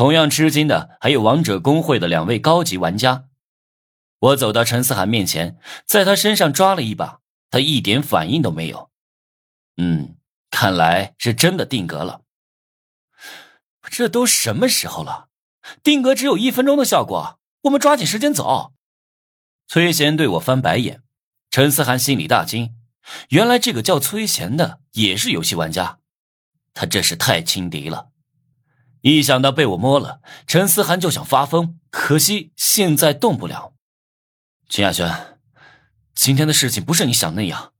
同样吃惊的还有王者公会的两位高级玩家。我走到陈思涵面前，在他身上抓了一把，他一点反应都没有。嗯，看来是真的定格了。这都什么时候了？定格只有一分钟的效果，我们抓紧时间走。崔贤对我翻白眼，陈思涵心里大惊，原来这个叫崔贤的也是游戏玩家，他真是太轻敌了。一想到被我摸了，陈思涵就想发疯，可惜现在动不了。秦亚轩，今天的事情不是你想那样，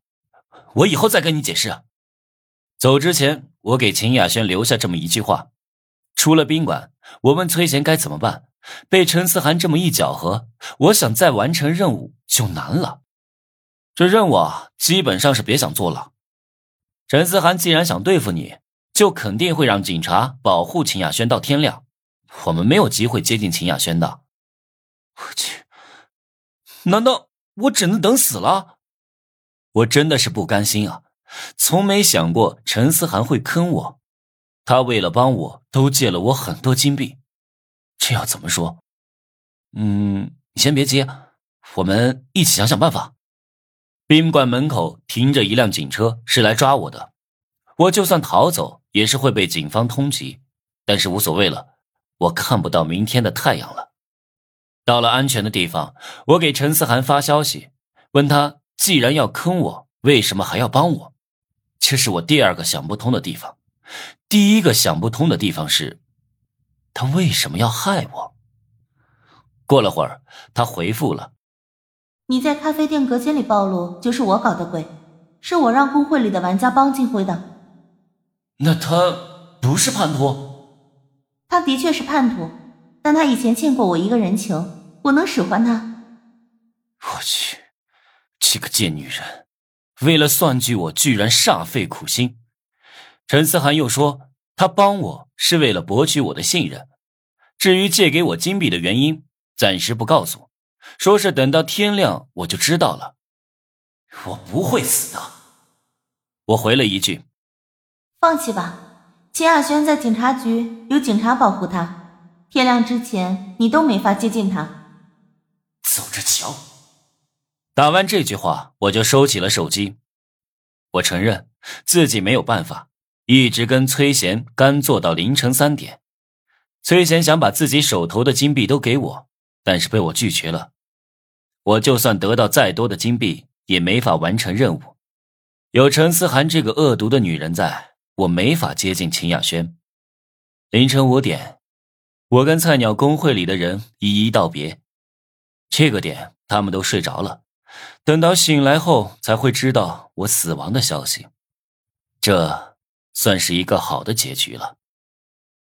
我以后再跟你解释。走之前，我给秦亚轩留下这么一句话。出了宾馆，我问崔贤该怎么办。被陈思涵这么一搅和，我想再完成任务就难了。这任务啊，基本上是别想做了。陈思涵既然想对付你，就肯定会让警察保护秦雅轩到天亮。我们没有机会接近秦雅轩的。我去，难道我只能等死了？我真的是不甘心啊！从没想过陈思涵会坑我。他为了帮我，都借了我很多金币，这要怎么说？嗯，你先别急，我们一起想想办法。宾馆门口停着一辆警车，是来抓我的。我就算逃走，也是会被警方通缉，但是无所谓了，我看不到明天的太阳了。到了安全的地方，我给陈思涵发消息，问他既然要坑我，为什么还要帮我？这是我第二个想不通的地方。第一个想不通的地方是，他为什么要害我？过了会儿，他回复了：“你在咖啡店隔间里暴露，就是我搞的鬼，是我让公会里的玩家帮进会的。”那他不是叛徒？他的确是叛徒，但他以前欠过我一个人情，我能使唤他。我去，这个贱女人，为了算计我，居然煞费苦心。陈思涵又说：“他帮我是为了博取我的信任，至于借给我金币的原因，暂时不告诉。说是等到天亮我就知道了。我不会死的。”我回了一句：“放弃吧，秦亚轩在警察局有警察保护他，天亮之前你都没法接近他。”走着瞧。打完这句话，我就收起了手机。我承认自己没有办法。一直跟崔贤干坐到凌晨三点，崔贤想把自己手头的金币都给我，但是被我拒绝了。我就算得到再多的金币，也没法完成任务。有陈思涵这个恶毒的女人在，我没法接近秦雅轩。凌晨五点，我跟菜鸟工会里的人一一道别。这个点，他们都睡着了，等到醒来后才会知道我死亡的消息。这。算是一个好的结局了。